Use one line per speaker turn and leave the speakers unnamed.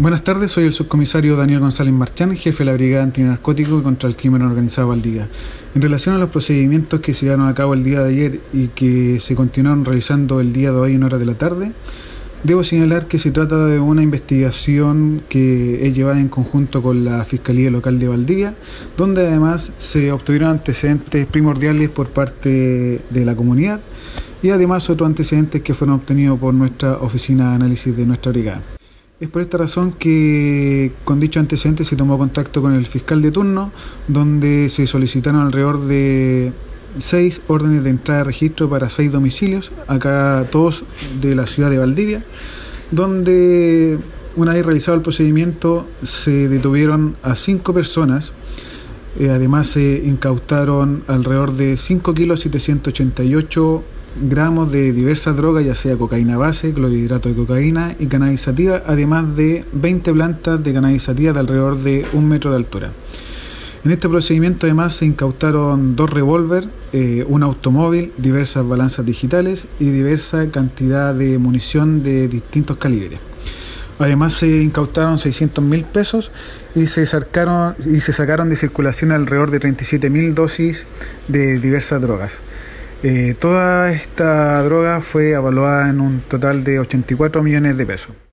Buenas tardes, soy el subcomisario Daniel González Marchán, jefe de la Brigada Antinarcótico contra el Crimen Organizado Valdivia. En relación a los procedimientos que se llevaron a cabo el día de ayer y que se continuaron realizando el día de hoy en horas de la tarde, debo señalar que se trata de una investigación que es llevada en conjunto con la Fiscalía Local de Valdivia, donde además se obtuvieron antecedentes primordiales por parte de la comunidad y además otros antecedentes que fueron obtenidos por nuestra oficina de análisis de nuestra brigada. Es por esta razón que con dicho antecedente se tomó contacto con el fiscal de turno, donde se solicitaron alrededor de seis órdenes de entrada de registro para seis domicilios, acá todos de la ciudad de Valdivia, donde una vez realizado el procedimiento se detuvieron a cinco personas, eh, además se incautaron alrededor de 5 kilos 788 gramos de diversas drogas, ya sea cocaína base, clorhidrato de cocaína y cannabis además de 20 plantas de cannabis de alrededor de un metro de altura. En este procedimiento además se incautaron dos revólver, eh, un automóvil, diversas balanzas digitales y diversa cantidad de munición de distintos calibres. Además se incautaron 600 mil pesos y se, sacaron, y se sacaron de circulación alrededor de 37 mil dosis de diversas drogas. Eh, toda esta droga fue evaluada en un total de 84 millones de pesos.